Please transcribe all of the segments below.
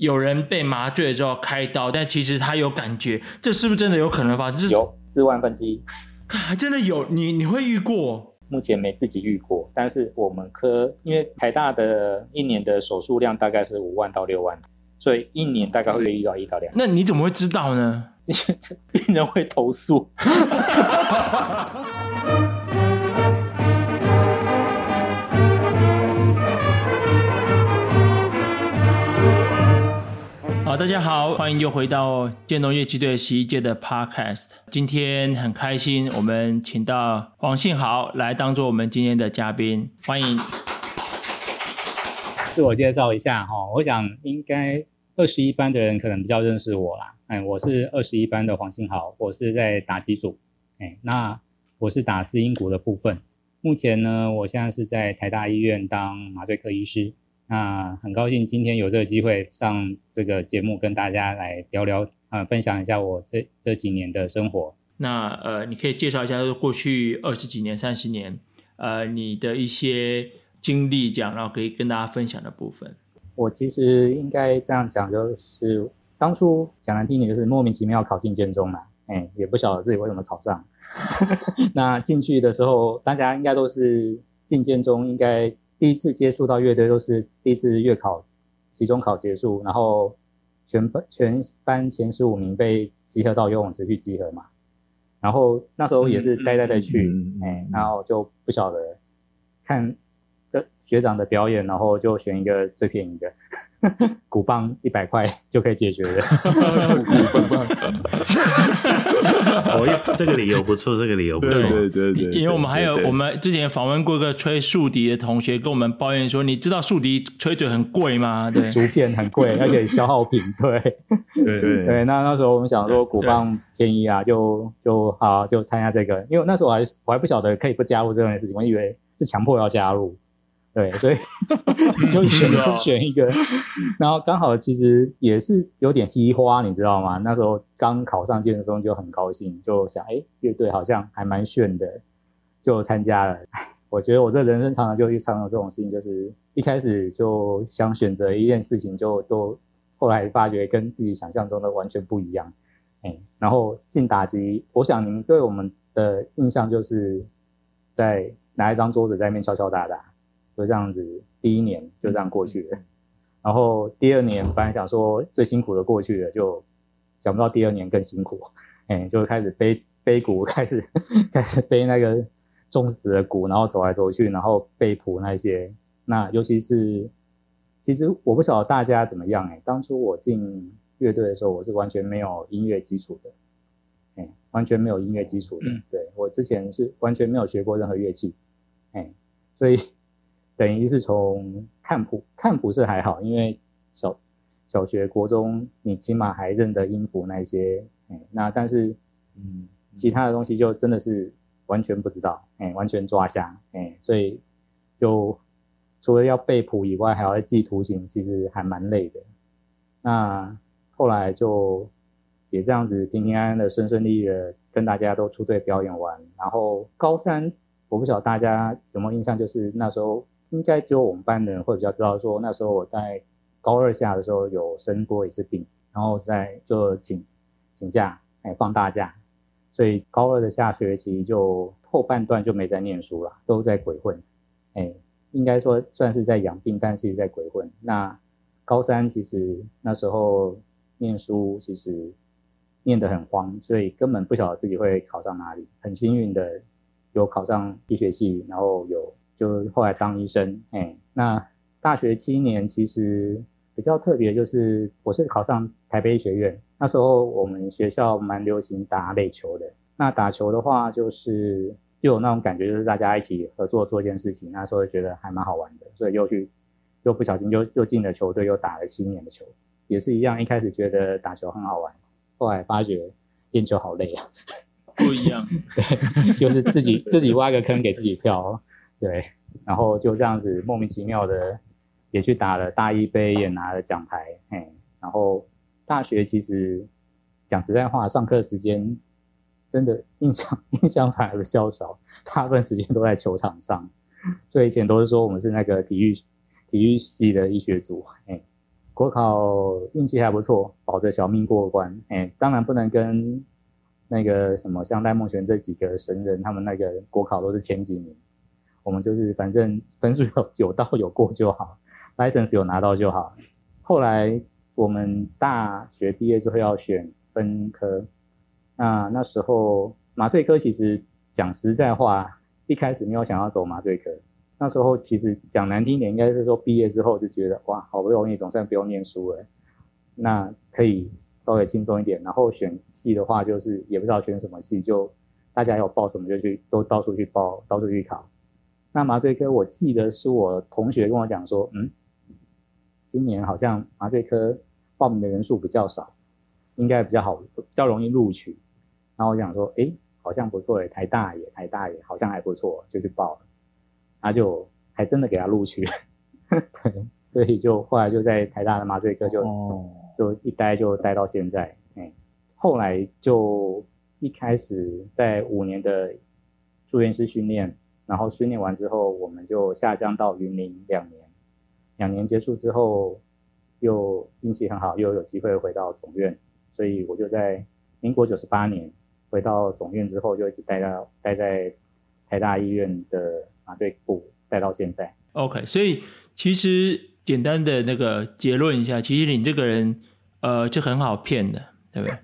有人被麻醉之后开刀，但其实他有感觉，这是不是真的有可能发生？有四万分之一，还真的有，你你会遇过？目前没自己遇过，但是我们科因为台大的一年的手术量大概是五万到六万，所以一年大概会遇到一到两。那你怎么会知道呢？病人会投诉。好，大家好，欢迎又回到建中乐器队十一届的 Podcast。今天很开心，我们请到黄信豪来当做我们今天的嘉宾，欢迎。自我介绍一下哈，我想应该二十一班的人可能比较认识我啦。哎，我是二十一班的黄信豪，我是在打击组。哎，那我是打四音鼓的部分。目前呢，我现在是在台大医院当麻醉科医师。那很高兴今天有这个机会上这个节目，跟大家来聊聊，呃，分享一下我这这几年的生活。那呃，你可以介绍一下过去二十几年、三十年，呃，你的一些经历，这样，然后可以跟大家分享的部分。我其实应该这样讲，就是当初讲难听点，就是莫名其妙考进建中嘛，哎，也不晓得自己为什么考上。那进去的时候，大家应该都是进建中应该。第一次接触到乐队都是第一次月考、期中考结束，然后全班全班前十五名被集合到游泳池去集合嘛，然后那时候也是呆呆的去，哎，然后就不晓得看这学长的表演，然后就选一个最便宜的。鼓棒一百块就可以解决的，鼓棒，哦，这个理由不错，这个理由不错，对对对，因为我们还有我们之前访问过一个吹竖笛的同学，跟我们抱怨说，你知道竖笛吹嘴很贵吗？对，竹片很贵，而且消耗品，对，对对对。那那时候我们想说鼓棒便宜啊，就就好就参加这个，因为那时候我还我还不晓得可以不加入这件事情，我以为是强迫要加入。对，所以就 就选 选一个，然后刚好其实也是有点稀花，你知道吗？那时候刚考上建中就很高兴，就想哎，乐队好像还蛮炫的，就参加了。我觉得我这人生常常就会常有这种事情，就是一开始就想选择一件事情，就都后来发觉跟自己想象中的完全不一样。哎，然后进打击，我想您对我们的印象就是在拿一张桌子在那边敲敲打打。就这样子，第一年就这样过去了。然后第二年本来想说最辛苦的过去了，就想不到第二年更辛苦。哎，就开始背背鼓，开始开始背那个重死的鼓，然后走来走去，然后背谱那些。那尤其是，其实我不晓得大家怎么样哎。当初我进乐队的时候，我是完全没有音乐基础的，哎，完全没有音乐基础的。对，我之前是完全没有学过任何乐器，哎，所以。等于是从看谱，看谱是还好，因为小小学、国中你起码还认得音符那些，哎，那但是嗯，其他的东西就真的是完全不知道，哎，完全抓瞎，哎，所以就除了要背谱以外，还要记图形，其实还蛮累的。那后来就也这样子平平安安的、顺顺利利的跟大家都出队表演完，然后高三我不晓得大家有没有印象，就是那时候。应该只有我们班的人会比较知道，说那时候我在高二下的时候有生过一次病，然后在就请请假，哎，放大假，所以高二的下学期就后半段就没在念书了，都在鬼混，哎，应该说算是在养病，但是在鬼混。那高三其实那时候念书其实念得很慌，所以根本不晓得自己会考上哪里。很幸运的有考上医学系，然后有。就后来当医生，哎，那大学七年其实比较特别，就是我是考上台北医学院，那时候我们学校蛮流行打垒球的。那打球的话，就是又有那种感觉，就是大家一起合作做一件事情，那时候觉得还蛮好玩的，所以又去又不小心又又进了球队，又打了七年的球，也是一样。一开始觉得打球很好玩，后来发觉练球好累啊，不一样，对，就是自己自己挖个坑给自己跳。对，然后就这样子莫名其妙的也去打了大一杯，也拿了奖牌。嘿，然后大学其实讲实在话，上课时间真的印象 印象反而较少，大部分时间都在球场上。所以以前都是说我们是那个体育体育系的医学组，哎，国考运气还不错，保着小命过关。哎，当然不能跟那个什么像赖梦璇这几个神人，他们那个国考都是前几名。我们就是反正分数有 有到有过就好，license 有拿到就好。后来我们大学毕业之后要选分科，那那时候麻醉科其实讲实在话，一开始没有想要走麻醉科。那时候其实讲难听点，应该是说毕业之后就觉得哇，好不容易总算不用念书了，那可以稍微轻松一点。然后选系的话，就是也不知道选什么系，就大家要报什么就去都到处去报，到处去考。那麻醉科，我记得是我同学跟我讲说，嗯，今年好像麻醉科报名的人数比较少，应该比较好，比较容易录取。然后我想说，诶，好像不错诶，台大也，台大也好像还不错，就去报了。他就还真的给他录取，对，所以就后来就在台大的麻醉科就、哦、就一待就待到现在，哎，后来就一开始在五年的住院师训练。然后训练完之后，我们就下乡到云林两年。两年结束之后，又运气很好，又有机会回到总院。所以我就在民国九十八年回到总院之后，就一直待到待在台大医院的麻醉部，待到现在。OK，所以其实简单的那个结论一下，其实你这个人呃就很好骗的，对不对？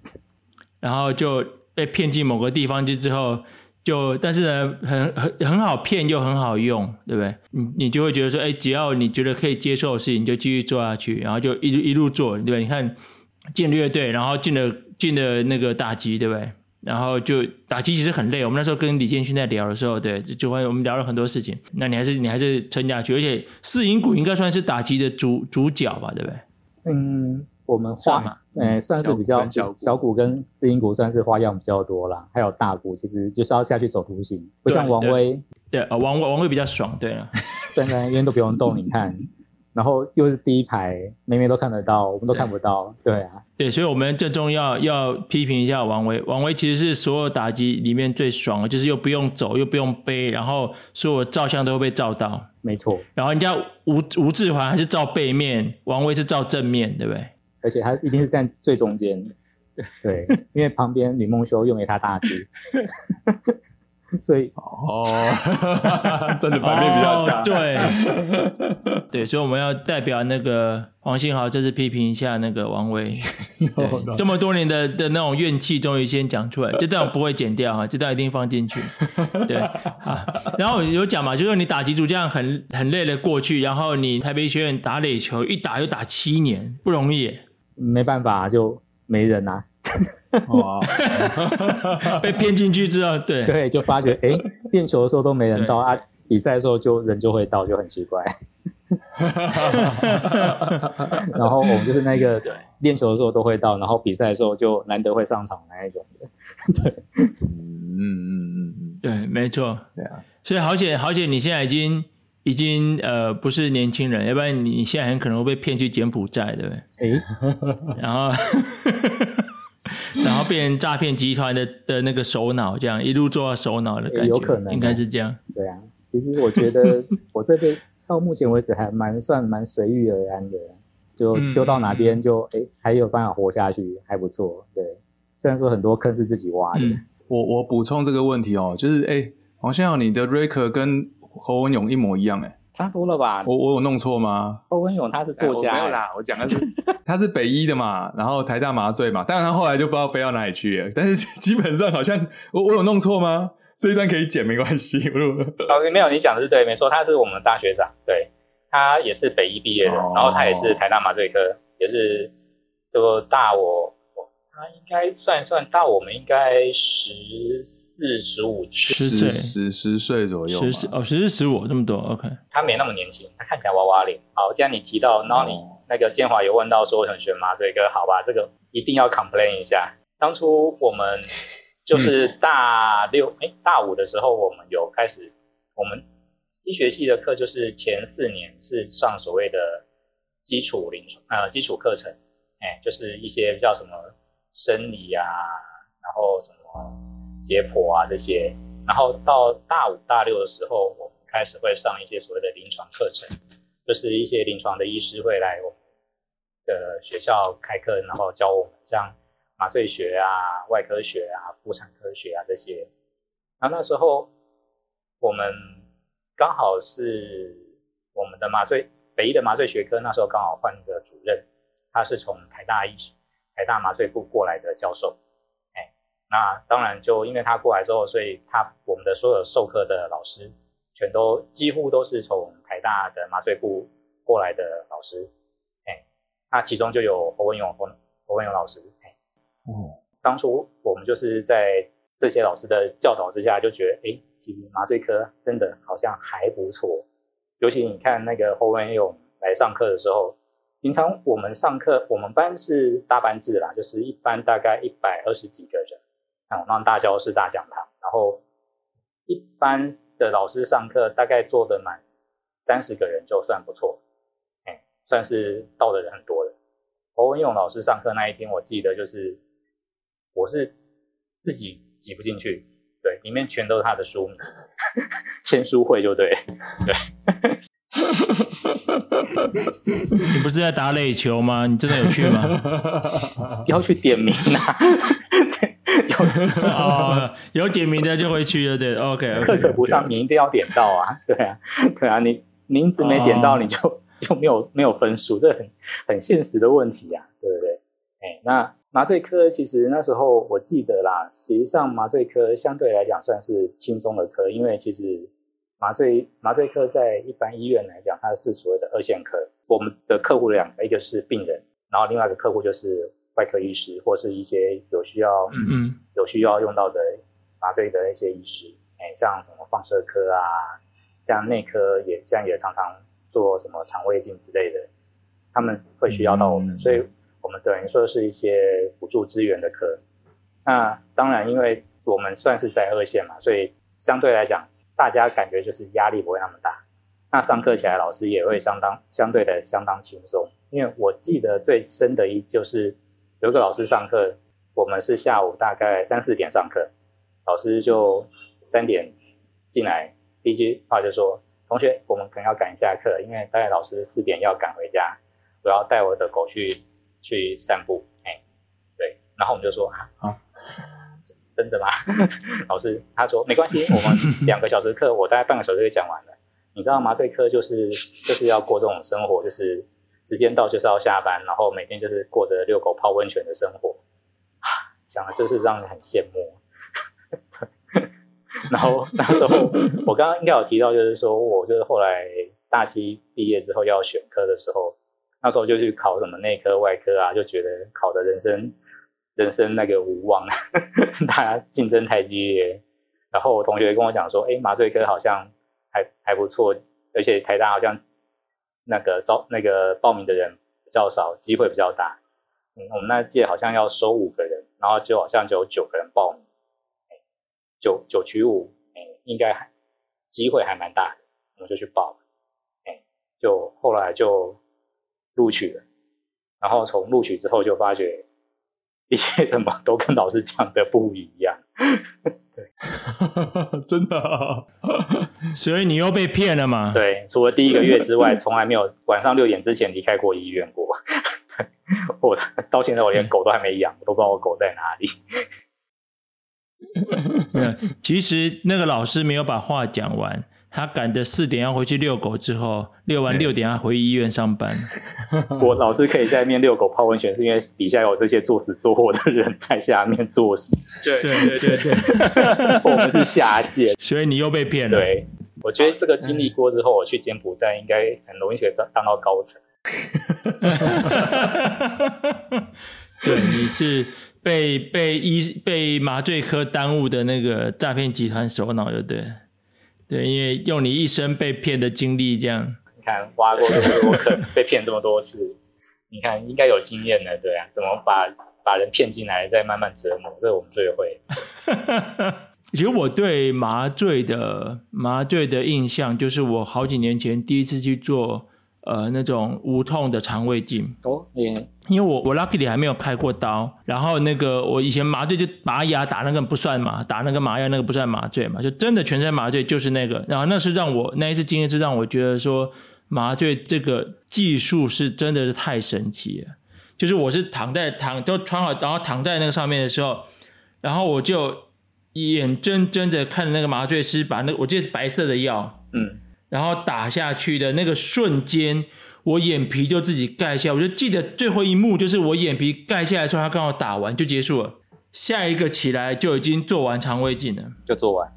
然后就被骗进某个地方去之后。就但是呢，很很很好骗又很好用，对不对？你你就会觉得说，哎，只要你觉得可以接受的事情，你就继续做下去，然后就一一路做，对不对？你看进了乐队，然后进了进了那个打击，对不对？然后就打击其实很累。我们那时候跟李建勋在聊的时候，对，就会我们聊了很多事情。那你还是你还是撑下去，而且四音鼓应该算是打击的主主角吧，对不对？嗯。我们画嘛，呃，算是比较小股跟四音鼓算是花样比较多啦，还有大鼓，其实就是要下去走图形，不像王威，对啊，王王威比较爽，对啊，站 在那边都不用动，你看，然后又是第一排，每每都看得到，我们都看不到，对，啊，对，所以我们最重要要批评一下王威，王威其实是所有打击里面最爽的，就是又不用走，又不用背，然后所有照相都会被照到，没错，然后人家吴吴志华还是照背面，王威是照正面，对不对？而且他一定是站最中间，对，因为旁边吕梦修用给他大只，所以哦，真的版面比较大，哦、对，对，所以我们要代表那个黄信豪，这次批评一下那个王威，这么多年的的那种怨气，终于先讲出来，这段我不会剪掉啊，这段一定放进去，对啊，然后有讲嘛，就是你打击组这样很很累的过去，然后你台北医学院打垒球，一打就打七年，不容易。没办法，就没人呐、啊。哦！被骗进去之后，对对，就发觉哎，练球的时候都没人到啊，比赛的时候就人就会到，就很奇怪。然后我们就是那个练球的时候都会到，然后比赛的时候就难得会上场那一种的。对，嗯嗯嗯嗯，对，没错。对啊，所以好姐好姐，你现在已经。已经呃不是年轻人，要不然你现在很可能会被骗去柬埔寨，对不对？诶然后 然后变成诈骗集团的的那个首脑，这样一路做到首脑的感觉，有可能、啊、应该是这样。对啊，其实我觉得 我这边到目前为止还蛮算蛮随遇而安的，就丢到哪边就哎、嗯、还有办法活下去，还不错。对，虽然说很多坑是自己挖的。嗯、我我补充这个问题哦，就是哎，黄先生，你的 Raker 跟侯文勇一模一样哎，差不多了吧？我我有弄错吗？侯文勇他是作家，没有啦，我讲的是 他是北医的嘛，然后台大麻醉嘛，当然他后来就不知道飞到哪里去了。但是基本上好像我我有弄错吗？这一段可以剪没关系。哦，没有，你讲的是对，没错，他是我们大学长，对，他也是北医毕业的，然后他也是台大麻醉科，也是就大我。他应该算算大我们应该十四十五十岁十十岁左右，十四哦十四十五这么多，OK。他没那么年轻，他看起来娃娃脸。好，既然你提到，然后你那个建华有问到说很选麻醉哥，好吧，这个一定要 complain 一下。当初我们就是大六哎、嗯、大五的时候，我们有开始我们医学系的课，就是前四年是上所谓的基础临床呃基础课程，哎，就是一些叫什么。生理啊，然后什么解剖啊这些，然后到大五大六的时候，我们开始会上一些所谓的临床课程，就是一些临床的医师会来我们的学校开课，然后教我们像麻醉学啊、外科学啊、妇产科学啊这些。那那时候我们刚好是我们的麻醉北医的麻醉学科，那时候刚好换一个主任，他是从台大医台大麻醉部过来的教授。那当然就因为他过来之后，所以他我们的所有授课的老师全都几乎都是从台大的麻醉部过来的老师。哎，那其中就有侯文勇侯侯文勇老师。哎，哦，当初我们就是在。这些老师的教导之下，就觉得，哎，其实麻醉科真的好像还不错。尤其你看那个侯文勇来上课的时候，平常我们上课，我们班是大班制啦，就是一班大概一百二十几个人，那种大教室、大讲堂，然后一般的老师上课大概坐得满三十个人就算不错，哎，算是到的人很多的。侯文勇老师上课那一天，我记得就是我是自己。挤不进去，对，里面全都是他的书名，签书会就对，对。你不是在打垒球吗？你真的有去吗？要去点名啊？有哦，有点名的就会去对，对，OK。课可不上，你一定要点到啊，对啊，对啊，你名字没点到，你就、哦、就没有没有分数，这很很现实的问题啊，对不对？哎，那。麻醉科其实那时候我记得啦，实际上麻醉科相对来讲算是轻松的科，因为其实麻醉麻醉科在一般医院来讲，它是所谓的二线科。我们的客户两个，一个是病人，然后另外一个客户就是外科医师或是一些有需要嗯嗯有需要用到的麻醉的一些医师，哎，像什么放射科啊，像内科也像也常常做什么肠胃镜之类的，他们会需要到我们，嗯、所以。我们等于说是一些辅助资源的科，那当然，因为我们算是在二线嘛，所以相对来讲，大家感觉就是压力不会那么大。那上课起来，老师也会相当相对的相当轻松。因为我记得最深的一就是有一个老师上课，我们是下午大概三四点上课，老师就三点进来，第一句话就说：“同学，我们可能要赶一下课，因为大概老师四点要赶回家，我要带我的狗去。”去散步，哎、欸，对，然后我们就说啊，啊真的吗？老师他说没关系，我们两个小时课，我大概半个小时就讲完了。你知道吗？这课就是就是要过这种生活，就是时间到就是要下班，然后每天就是过着遛狗泡温泉的生活啊，想的就是让人很羡慕。然后那时候我刚刚应该有提到，就是说我就是后来大七毕业之后要选科的时候。那时候就去考什么内科、外科啊，就觉得考的人生人生那个无望，大家竞争太激烈。然后我同学跟我讲说：“哎，麻醉科好像还还不错，而且台大好像那个招那个报名的人比较少，机会比较大。嗯，我们那届好像要收五个人，然后就好像就有九个人报名，九九取五，哎，应该还机会还蛮大的，我们就去报。哎，就后来就。录取了，然后从录取之后就发觉一切怎么都跟老师讲的不一样。对，真的、哦，所以你又被骗了嘛？对，除了第一个月之外，从来没有晚上六点之前离开过医院过。我到现在我连狗都还没养，我都不知道我狗在哪里。其实那个老师没有把话讲完。他赶着四点要回去遛狗，之后遛完六点要回医院上班。我老师可以在面遛狗泡温泉，是因为底下有这些作死作活的人在下面做事。对对对对，我们是下线，所以你又被骗了。对，我觉得这个经历过之后，我去柬埔寨应该很容易可以当当到高层。对，你是被被医被麻醉科耽误的那个诈骗集团首脑，对不对？对，因为用你一生被骗的经历，这样你看挖过这么多坑，被骗这么多次，你看应该有经验的，对啊，怎么把把人骗进来，再慢慢折磨，这个我们最会。其实我对麻醉的麻醉的印象，就是我好几年前第一次去做。呃，那种无痛的肠胃镜。哦，嗯，因为我我 luckily 还没有开过刀，然后那个我以前麻醉就拔牙打那个不算嘛，打那个麻药那个不算麻醉嘛，就真的全身麻醉就是那个，然后那是让我那一次经验是让我觉得说，麻醉这个技术是真的是太神奇了。就是我是躺在躺都穿好，然后躺在那个上面的时候，然后我就眼睁睁的看着那个麻醉师把那我记得白色的药，嗯，然后打下去的那个瞬间，我眼皮就自己盖下。我就记得最后一幕就是我眼皮盖下来的时候，他刚好打完就结束了。下一个起来就已经做完肠胃镜了，就做完，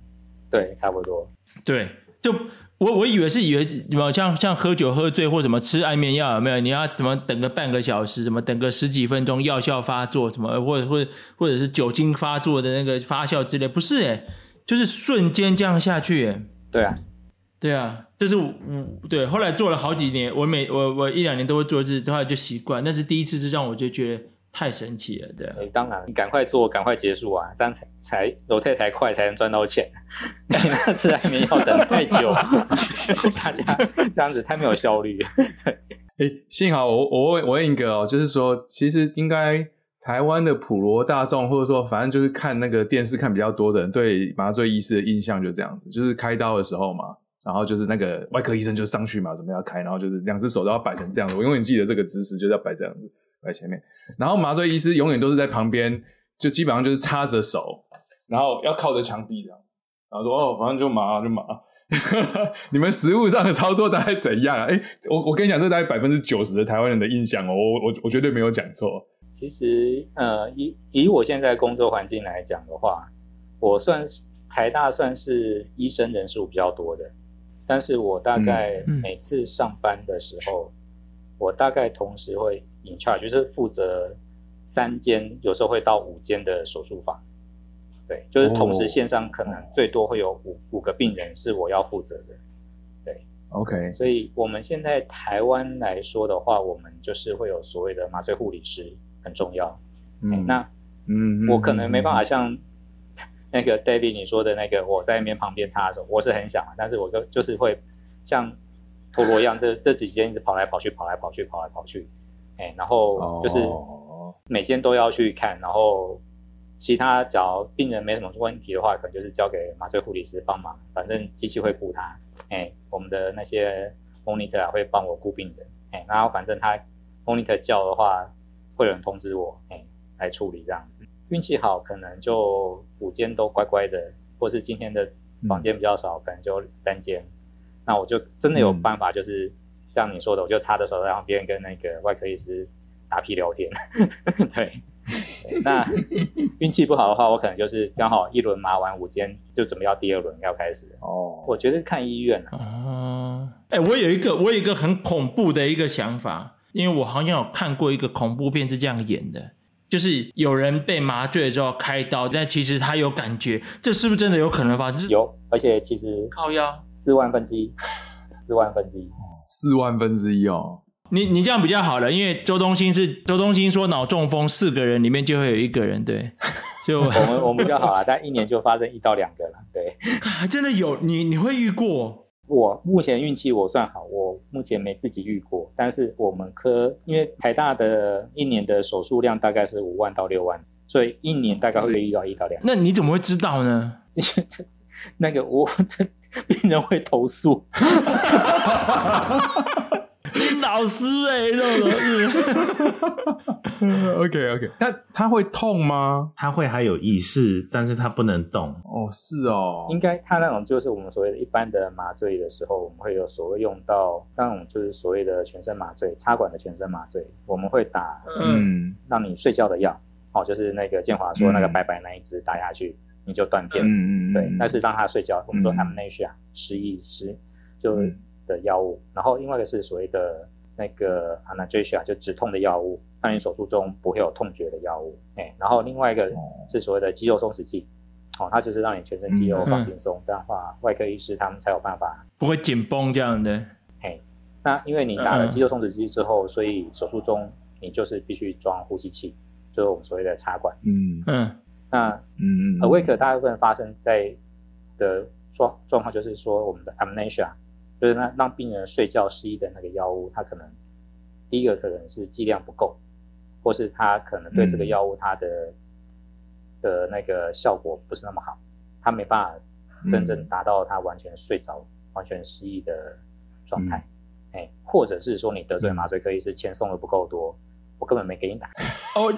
对，差不多，对，就。我我以为是以为什么像像喝酒喝醉或什么吃安眠药有没有？你要怎么等个半个小时？什么等个十几分钟药效发作？什么或者或者或者是酒精发作的那个发酵之类？不是诶，就是瞬间这样下去诶。对啊，对啊，这是我对。后来做了好几年，我每我我一两年都会做一次，后来就习惯。但是第一次是让我就觉得。太神奇了，对、啊。当然，你赶快做，赶快结束啊，这样才才楼太才快，才能赚到钱。那次还没要等太久，大家这样子太没有效率。哎、欸，幸好我我问我问一个哦，就是说，其实应该台湾的普罗大众，或者说反正就是看那个电视看比较多的人，对麻醉医师的印象就这样子，就是开刀的时候嘛，然后就是那个外科医生就上去嘛，准备要开，然后就是两只手都要摆成这样子。我永远记得这个姿势，就是要摆这样子。摆前面，然后麻醉医师永远都是在旁边，就基本上就是插着手，然后要靠着墙壁这样，然后说哦，反正就麻就麻。你们实物上的操作大概怎样啊？哎，我我跟你讲，这大概百分之九十的台湾人的印象哦，我我我绝对没有讲错。其实，呃，以以我现在工作环境来讲的话，我算是台大算是医生人数比较多的，但是我大概每次上班的时候，嗯嗯我大概同时会 in charge，就是负责三间，有时候会到五间的手术房。对，就是同时线上可能最多会有五五个病人是我要负责的。对，OK。所以我们现在台湾来说的话，我们就是会有所谓的麻醉护理师，很重要。嗯，那嗯，我可能没办法像那个 David 你说的那个，我在那边旁边插手，我是很想，但是我就就是会像。陀螺一样，这这几间一直跑来跑去，跑来跑去，跑来跑去，哎，然后就是每间都要去看，然后其他只要病人没什么问题的话，可能就是交给麻醉护理师帮忙，反正机器会顾他，哎，我们的那些 monitor 啊会帮我顾病人，哎，然后反正他 monitor 叫的话，会有人通知我，哎，来处理这样子。运气好，可能就五间都乖乖的，或是今天的房间比较少，嗯、可能就三间。那我就真的有办法，就是像你说的，我就插着手在旁边跟那个外科医师打屁聊天。对，那运气不好的话，我可能就是刚好一轮麻完五间，就准备要第二轮要开始。哦，我觉得看医院啊。哦，哎，我有一个我有一个很恐怖的一个想法，因为我好像有看过一个恐怖片是这样演的，就是有人被麻醉之后开刀，但其实他有感觉，这是不是真的有可能发生？有，而且其实靠腰。四万分之一，四万分之一，四万分之一哦。你你这样比较好了，因为周东兴是周东兴说脑中风四个人里面就会有一个人，对，就我们我们比较好啊，但一年就发生一到两个了，对。还真的有你你会遇过？我目前运气我算好，我目前没自己遇过，但是我们科因为台大的一年的手术量大概是五万到六万，所以一年大概会遇到一到两。那你怎么会知道呢？那个我。病人会投诉，你老师哎、欸，那种是。OK OK，那他会痛吗？他会还有意识，但是他不能动。哦，是哦。应该他那种就是我们所谓的一般的麻醉的时候，我们会有所谓用到那种就是所谓的全身麻醉，插管的全身麻醉，我们会打嗯让你睡觉的药，哦，就是那个建华说那个白白那一支打下去。你就断片，嗯嗯对，但是让他睡觉，我们说 amnesia 失忆失就的药物，然后另外一个是所谓的那个 analgesia 就止痛的药物，让你手术中不会有痛觉的药物，哎，然后另外一个是所谓的肌肉松弛剂，哦，它就是让你全身肌肉放轻松，这样的话外科医师他们才有办法不会紧绷这样的，嘿，那因为你打了肌肉松弛剂之后，所以手术中你就是必须装呼吸器，就是我们所谓的插管，嗯。嗯。那嗯嗯，awake 大部分发生在的状状况就是说，我们的 amnesia 就是那让病人睡觉失忆的那个药物，它可能第一个可能是剂量不够，或是他可能对这个药物它的、嗯、的那个效果不是那么好，他没办法真正达到他完全睡着、嗯、完全失忆的状态。哎，或者是说你得罪麻醉科医师，钱送的不够多，我根本没给你打。哦，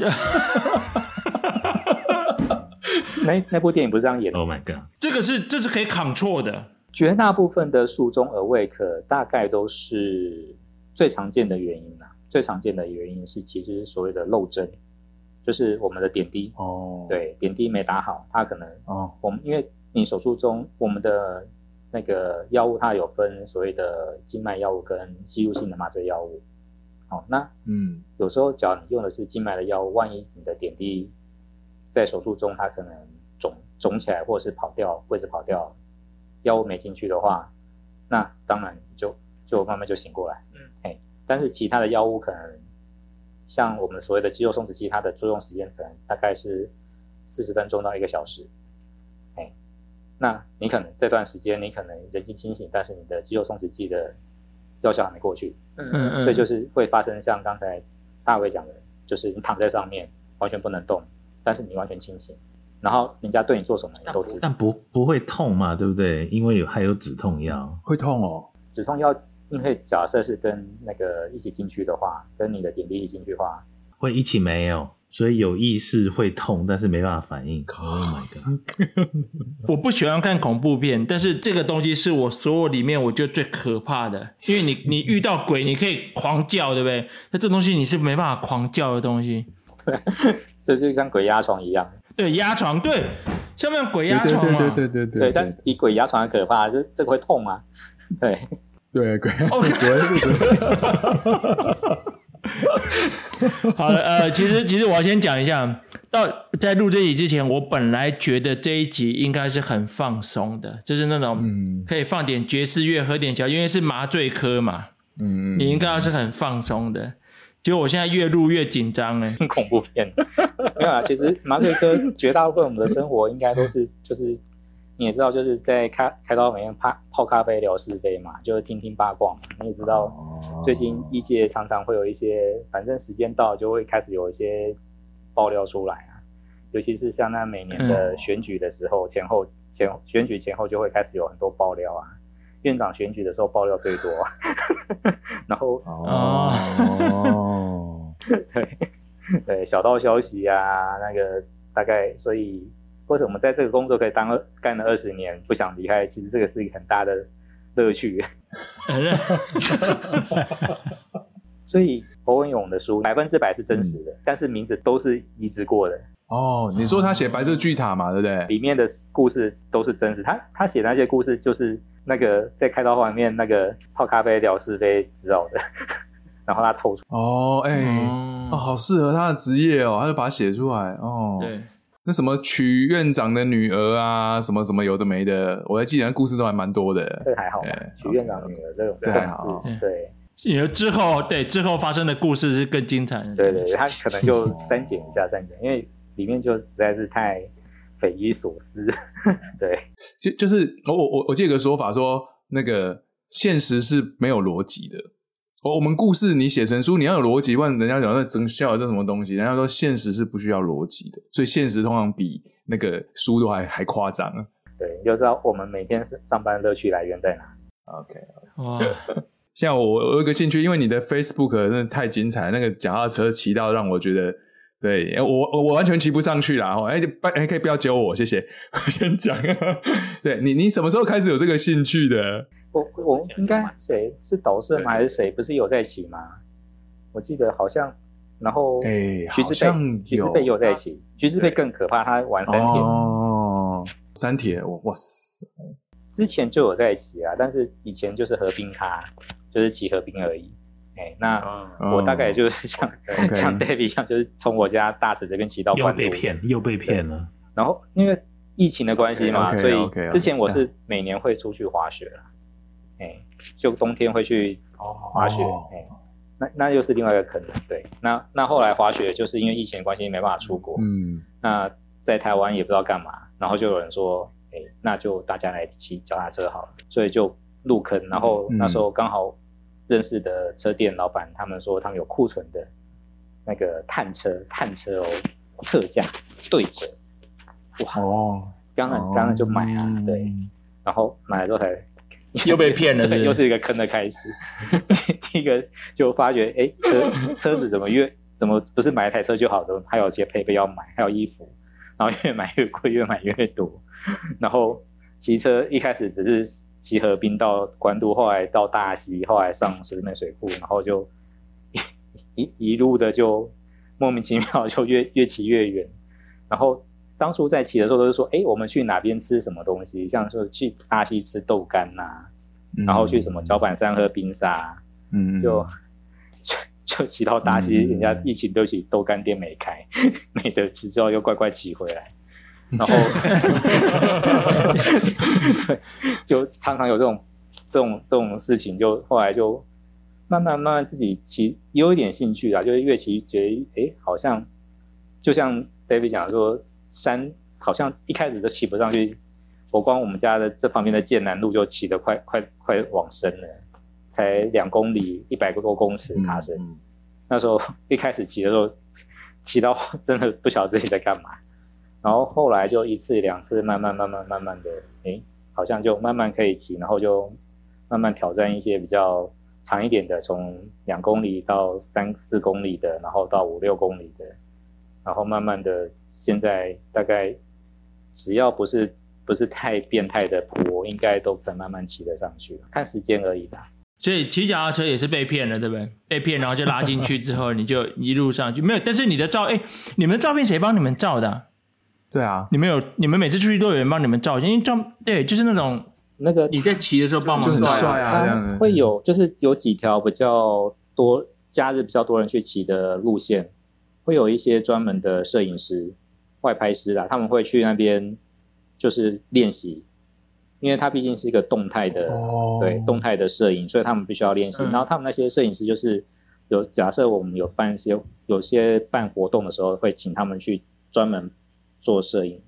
那那部电影不是这样演的？Oh my god！这个是这是可以 control 的。绝大部分的术中 awake 大概都是最常见的原因啦。最常见的原因是其实所谓的漏针，就是我们的点滴哦，对，点滴没打好，它可能哦，我们因为你手术中我们的那个药物它有分所谓的静脉药物跟吸入性的麻醉药物。好，那嗯，有时候只要你用的是静脉的药物，万一你的点滴在手术中它可能肿肿起来，或者是跑掉位置跑掉。药物没进去的话，那当然就就慢慢就醒过来。嗯，哎，但是其他的药物可能像我们所谓的肌肉松弛剂，它的作用时间可能大概是四十分钟到一个小时。哎，那你可能这段时间你可能人经清醒，但是你的肌肉松弛剂的药效还没过去。嗯嗯，所以就是会发生像刚才大卫讲的，就是你躺在上面完全不能动，但是你完全清醒。然后人家对你做什么你都知道，但不不会痛嘛，对不对？因为有还有止痛药，会痛哦。止痛药因为假设是跟那个一起进去的话，跟你的点滴一起进去的话，会一起没有，所以有意识会痛，但是没办法反应。Oh my god！我不喜欢看恐怖片，但是这个东西是我所有里面我觉得最可怕的，因为你 你遇到鬼你可以狂叫，对不对？那这东西你是没办法狂叫的东西，这就像鬼压床一样。对，压床，对，像不像鬼压床嘛？对对对对对对，对。但比鬼压床还可怕，就这个会痛吗？对对，鬼。OK。好了，呃，其实其实我要先讲一下，到在录这集之前，我本来觉得这一集应该是很放松的，就是那种可以放点爵士乐，喝点小，因为是麻醉科嘛，嗯，你应该要是很放松的。结果我现在越录越紧张哎，恐怖片 没有啊。其实麻醉科绝大部分我们的生活应该都是就是你也知道，就是在开开刀房里面泡泡咖啡聊是非嘛，就是听听八卦嘛。你也知道，最近医界常常会有一些，反正时间到就会开始有一些爆料出来啊。尤其是像那每年的选举的时候，前后前选举前后就会开始有很多爆料啊。院长选举的时候爆料最多，然后哦，对对，小道消息啊，那个大概，所以或者我们在这个工作可以当干了二十年，不想离开，其实这个是一个很大的乐趣。所以侯文勇的书百分之百是真实的，嗯，但是名字都是移植过的。哦，你说他写《白色巨塔》嘛，对不对？里面的故事都是真实，他他写那些故事就是。那个在开刀房里面，那个泡咖啡聊是非知道的，然后他凑出哦，哎、欸嗯，哦，好适合他的职业哦，他就把它写出来哦。对，那什么曲院长的女儿啊，什么什么有的没的，我还记得那故事都还蛮多的。这个还好，曲院长的女儿这种这还好。对，女儿之后，对之后发生的故事是更精彩的。对对对，他可能就删减一下，删减，因为里面就实在是太。匪夷所思，对，就就是我我我记得有个说法说，那个现实是没有逻辑的。我我们故事你写成书，你要有逻辑，不然人家讲那真笑这什么东西？人家说现实是不需要逻辑的，所以现实通常比那个书都还还夸张。对，你就知道我们每天上上班乐趣来源在哪。OK，哇，像我我有一个兴趣，因为你的 Facebook 真的太精彩，那个脚踏车骑到让我觉得。对，我我完全骑不上去啦。哎，哎，可以不要揪我，谢谢。我先讲，对你，你什么时候开始有这个兴趣的？我我应该谁是导师吗？还是谁？不是有在骑吗？我记得好像，然后哎，徐志贝，徐志贝有在骑，徐志贝更可怕，他玩三铁哦，三铁，我哇塞，之前就有在骑啊，但是以前就是河滨咖，就是骑河滨而已。哎，那我大概就是像、oh, 像 David 一样，就是从我家大直这边骑到关渡，又被骗，又被骗了。然后因为疫情的关系嘛，okay, okay, 所以之前我是每年会出去滑雪了。哎、就冬天会去滑雪。哎、oh.，那那又是另外一个坑。对，那那后来滑雪就是因为疫情的关系没办法出国。嗯，那在台湾也不知道干嘛，然后就有人说，哎，那就大家来骑脚踏车好了，所以就入坑。然后那时候刚好。认识的车店老板，他们说他们有库存的那个碳车，碳车哦，特价对折，哇哦，刚刚刚刚就买啊，对，然后买了之后才 又被骗了 又是一个坑的开始。第 一个就发觉，哎，车车子怎么越怎么不是买一台车就好的，还有一些配备要买，还有衣服，然后越买越贵，越买越多。然后骑车一开始只是骑河滨到关渡，后来到大溪，后来上石门水库，然后就一一一路的就莫名其妙就越越骑越远，然后。当初在骑的时候都是说，哎，我们去哪边吃什么东西？像说去大溪吃豆干呐、然后去什么脚板山喝冰沙，嗯，就就就骑到大溪、嗯，人家疫情都起豆干店没开，没得吃，之后又乖乖骑回来，然后 就常常有这种这种这种事情，就后来就慢慢慢慢自己骑有一点兴趣啦，就是越骑觉得，哎，好像就像 David 讲说。山好像一开始都骑不上去，我光我们家的这旁边的剑南路就骑得快快快往深了，才两公里，一百多公尺爬升。嗯。那时候一开始骑的时候，骑到真的不晓得自己在干嘛。然后后来就一次两次，慢慢慢慢慢慢的，诶，好像就慢慢可以骑，然后就慢慢挑战一些比较长一点的，从两公里到三四公里的，然后到五六公里的，然后慢慢的。现在大概只要不是不是太变态的坡，应该都可以慢慢骑得上去，看时间而已吧。所以骑脚踏车也是被骗了，对不对？被骗，然后就拉进去之后，你就一路上去没有。但是你的照，哎，你们的照片谁帮你们照的？对啊，你们有你们每次出去都有人帮你们照，因为照对，就是那种那个你在骑的时候帮忙很帅啊，这样子会有就是有几条比较多假日比较多人去骑的路线，会有一些专门的摄影师。外拍师啦，他们会去那边就是练习，因为他毕竟是一个动态的，哦、对动态的摄影，所以他们必须要练习。然后他们那些摄影师就是有假设我们有办一些有些办活动的时候，会请他们去专门做摄影，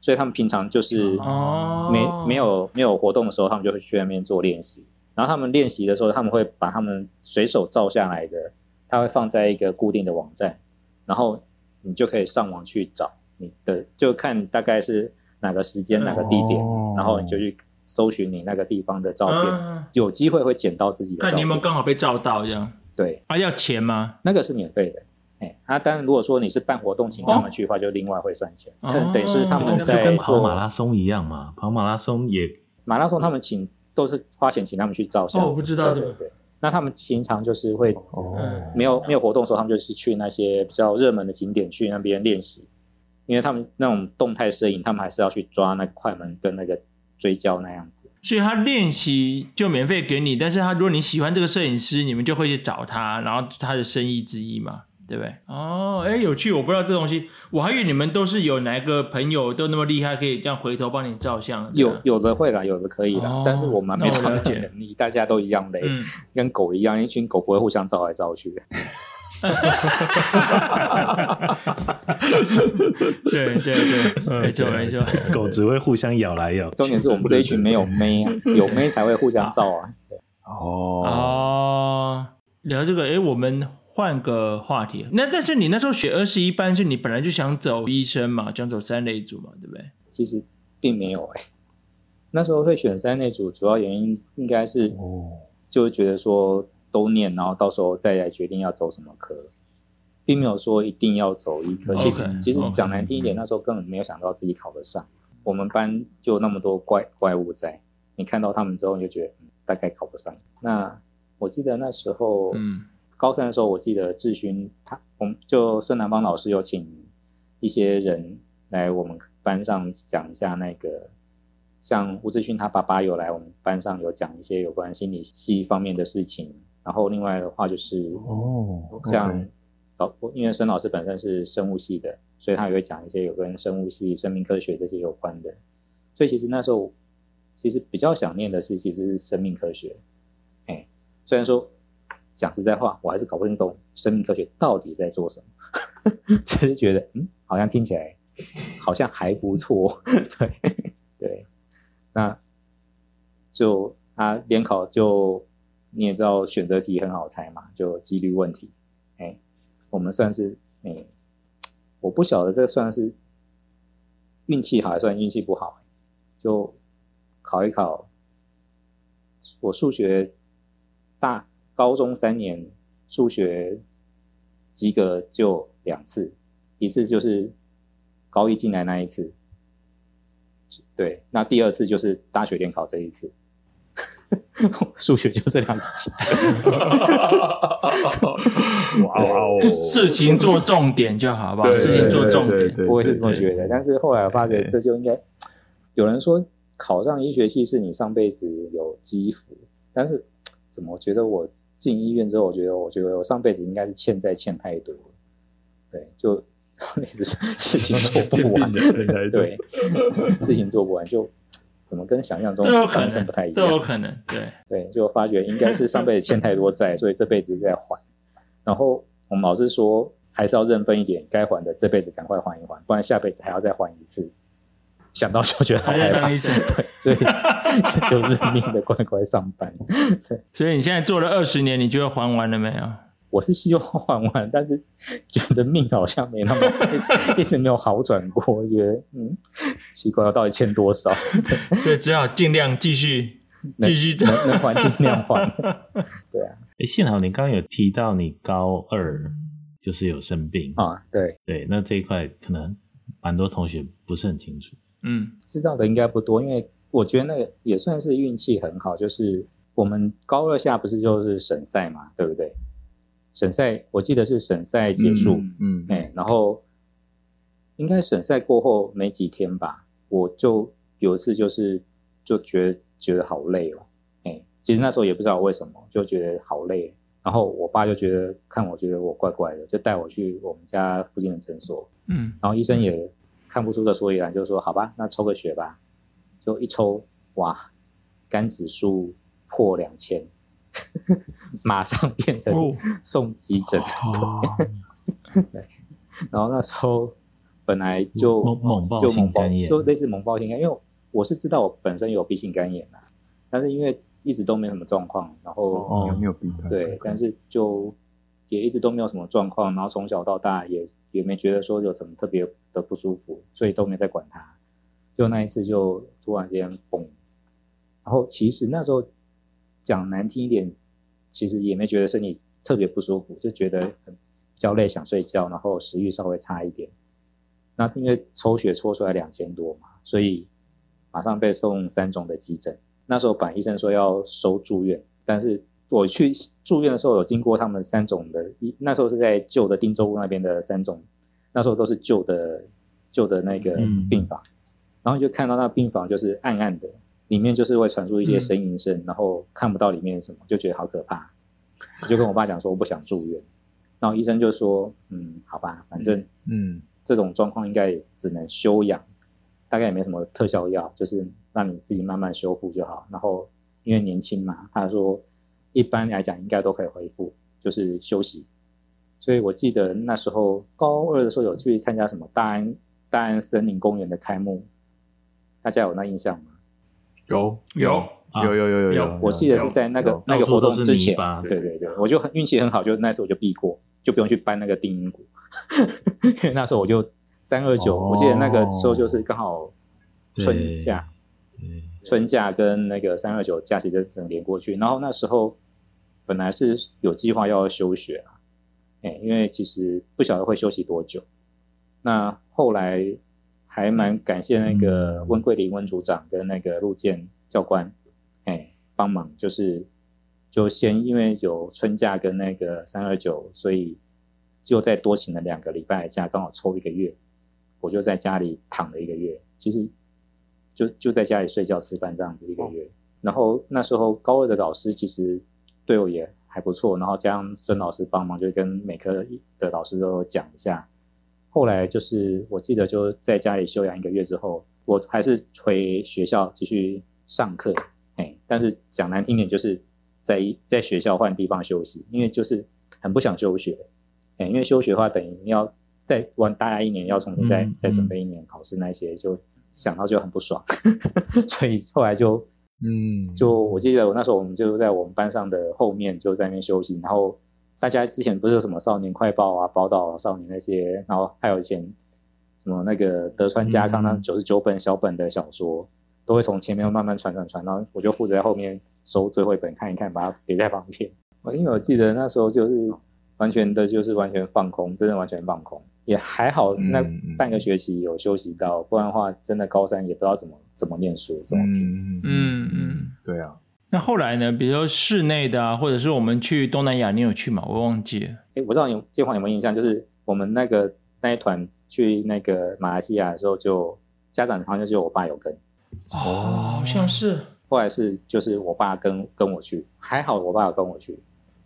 所以他们平常就是没、哦、没有没有活动的时候，他们就会去那边做练习。然后他们练习的时候，他们会把他们随手照下来的，他会放在一个固定的网站，然后你就可以上网去找。你的，就看大概是哪个时间、哪个地点，哦，然后你就去搜寻你那个地方的照片，啊、有机会会捡到自己的照片。看你有没有刚好被照到这样。对，啊，要钱吗？那个是免费的。哎，啊，当然如果说你是办活动请他们去的话，就另外会算钱。哦、等于是他们在跟跑马拉松一样嘛，跑马拉松也马拉松，他们请都是花钱请他们去照相。哦，我不知道这个。对，对，对，那他们平常就是会哦，没有没有活动的时候，他们就是去那些比较热门的景点去那边练习。因为他们那种动态摄影，他们还是要去抓那个快门跟那个追焦那样子。所以他练习就免费给你，但是他如果你喜欢这个摄影师，你们就会去找他，然后他的生意之一嘛，对不对？哦，哎，有趣，我不知道这东西，我还以为你们都是有哪一个朋友都那么厉害，可以这样回头帮你照相。有有的会啦，有的可以啦，哦、但是我们没他们的能力，大家都一样累、嗯，跟狗一样，一群狗不会互相照来照去哈。哈哈哈！对对对，没错 没错，狗只会互相咬来咬。重点是我们这一群没有妹啊，有妹才会互相照啊。哦哦，聊这个，哎，我们换个话题。那但是你那时候学二十一班，是你本来就想走医生嘛，想走三类组嘛，对不对？其实并没有哎、欸，那时候会选三类组，主要原因应该是，就觉得说。都念，然后到时候再来决定要走什么科，并没有说一定要走医科。其实，okay, 其实讲难听一点，okay. 那时候根本没有想到自己考得上。我们班就那么多怪怪物在，你看到他们之后，你就觉得、嗯、大概考不上。那我记得那时候，嗯，高三的时候，我记得志勋他，我们就孙南方老师有请一些人来我们班上讲一下那个。像吴志勋他爸爸有来我们班上有讲一些有关心理系方面的事情，然后另外的话就是哦，像老因为孙老师本身是生物系的，所以他也会讲一些有跟生物系、生命科学这些有关的。所以其实那时候其实比较想念的是其实是生命科学。哎，虽然说讲实在话，我还是搞不懂生命科学到底在做什么，只是觉得嗯，好像听起来好像还不错，对对。那就他联考就你也知道选择题很好猜嘛，就几率问题。哎，我们算是哎，我不晓得这算是运气好还算运气不好。就考一考，我数学大高中三年数学及格就两次，一次就是高一进来那一次，对，那第二次就是大学联考这一次。数学就这两次，哇哦！事情做重点就好，好不好？事情做重点，我也是这么觉得。但是后来我发觉，这就应该有人说，考上医学系是你上辈子有积福。但是怎么觉得我进医院之后，我觉得我觉得我上辈子应该是欠债欠太多。对，就 那次事情做不 完，对，事情做不完就。怎么跟想象中发生不太一样？都有可能，对对，就发觉应该是上辈子欠太多债，所以这辈子在还。然后我们老师说，还是要认分一点，该还的这辈子赶快还一还，不然下辈子还要再还一次。想到就觉得好害怕，对，所以 就认命的乖乖上班。对，所以你现在做了二十年，你觉得还完了没有？我是希望还完，但是觉得命好像没那么一直没有好转过。我觉得嗯，奇怪，我到底欠多少？所以只好尽量继续继续能能还尽量还。对啊，哎，幸好你刚刚有提到你高二就是有生病啊，对对，那这一块可能蛮多同学不是很清楚。嗯，知道的应该不多，因为我觉得那个也算是运气很好，就是我们高二下不是就是省赛嘛，对不对？省赛，我记得是省赛结束，嗯，哎、嗯。欸，然后应该省赛过后没几天吧，我就有一次就是就觉得觉得好累哦，哎、欸，其实那时候也不知道为什么，就觉得好累，然后我爸就觉得看我觉得我怪怪的，就带我去我们家附近的诊所，嗯，然后医生也看不出个所以然，就说好吧，那抽个血吧，就一抽，哇，肝指数破两千。马上变成送急诊，哦、对，然后那时候本来就猛猛爆性肝炎，就类似猛爆性肝，因为我是知道我本身有 B 型肝炎嘛，但是因为一直都没什么状况，然后哦没有 B 对，但是就也一直都没有什么状况，然后从小到大也也没觉得说有什么特别的不舒服，所以都没在管它，就那一次就突然间嘣，然后其实那时候。讲难听一点，其实也没觉得身体特别不舒服，就觉得很比较累，想睡觉，然后食欲稍微差一点。那因为抽血抽出来两千多嘛，所以马上被送三种的急诊。那时候本医生说要收住院，但是我去住院的时候有经过他们三种的，那时候是在旧的汀州路那边的三种，那时候都是旧的旧的那个病房，嗯、然后就看到那病房就是暗暗的。里面就是会传出一些呻吟声，嗯、然后看不到里面什么，就觉得好可怕。我就跟我爸讲说，我不想住院。然后医生就说，嗯，好吧，反正嗯，这种状况应该也只能休养，大概也没什么特效药，就是让你自己慢慢修复就好。然后因为年轻嘛，他说一般来讲应该都可以恢复，就是休息。所以我记得那时候高二的时候有去参加什么大安大安森林公园的开幕，大家有那印象吗？有有有有有有有，我记得是在那个那个活动之前，对对对，我就很运气很好，就那时候我就避过，就不用去搬那个定音鼓，因 为那时候我就三二九，我记得那个时候就是刚好春假，春假跟那个三二九假期就整连过去，然后那时候本来是有计划要休学啊，哎，因为其实不晓得会休息多久，那后来。还蛮感谢那个温桂林温组长跟那个陆建教官，哎，帮忙，就是就先因为有春假跟那个三二九，所以就再多请了两个礼拜的假，刚好抽一个月，我就在家里躺了一个月，其实就就在家里睡觉吃饭这样子一个月。然后那时候高二的老师其实对我也还不错，然后加上孙老师帮忙，就跟每科的老师都讲一下。后来就是，我记得就在家里休养一个月之后，我还是回学校继续上课，哎，但是讲难听点，就是在在学校换地方休息，因为就是很不想休学，哎，因为休学的话等于要再玩大家一年，要重新再再准备一年考试那些，就想到就很不爽，所以后来就嗯，就我记得我那时候我们就在我们班上的后面就在那边休息，然后。大家之前不是有什么少年快报啊、宝岛少年那些，然后还有以前什么那个德川家康那九十九本小本的小说，嗯、都会从前面慢慢传传传，然后我就负责在后面收最后一本看一看，把它叠在旁边。我 因为我记得那时候就是完全的，就是完全放空，真的完全放空，也还好。那半个学期有休息到，不然的话，真的高三也不知道怎么怎么念书，怎么拼。嗯嗯嗯，对啊。那后来呢？比如说室内的啊，或者是我们去东南亚，你有去吗？我忘记了。哎，我知道你建华有没有印象？就是我们那个那一团去那个马来西亚的时候就，就家长好像就我爸有跟。哦，好像是。后来是就是我爸跟跟我去，还好我爸有跟我去，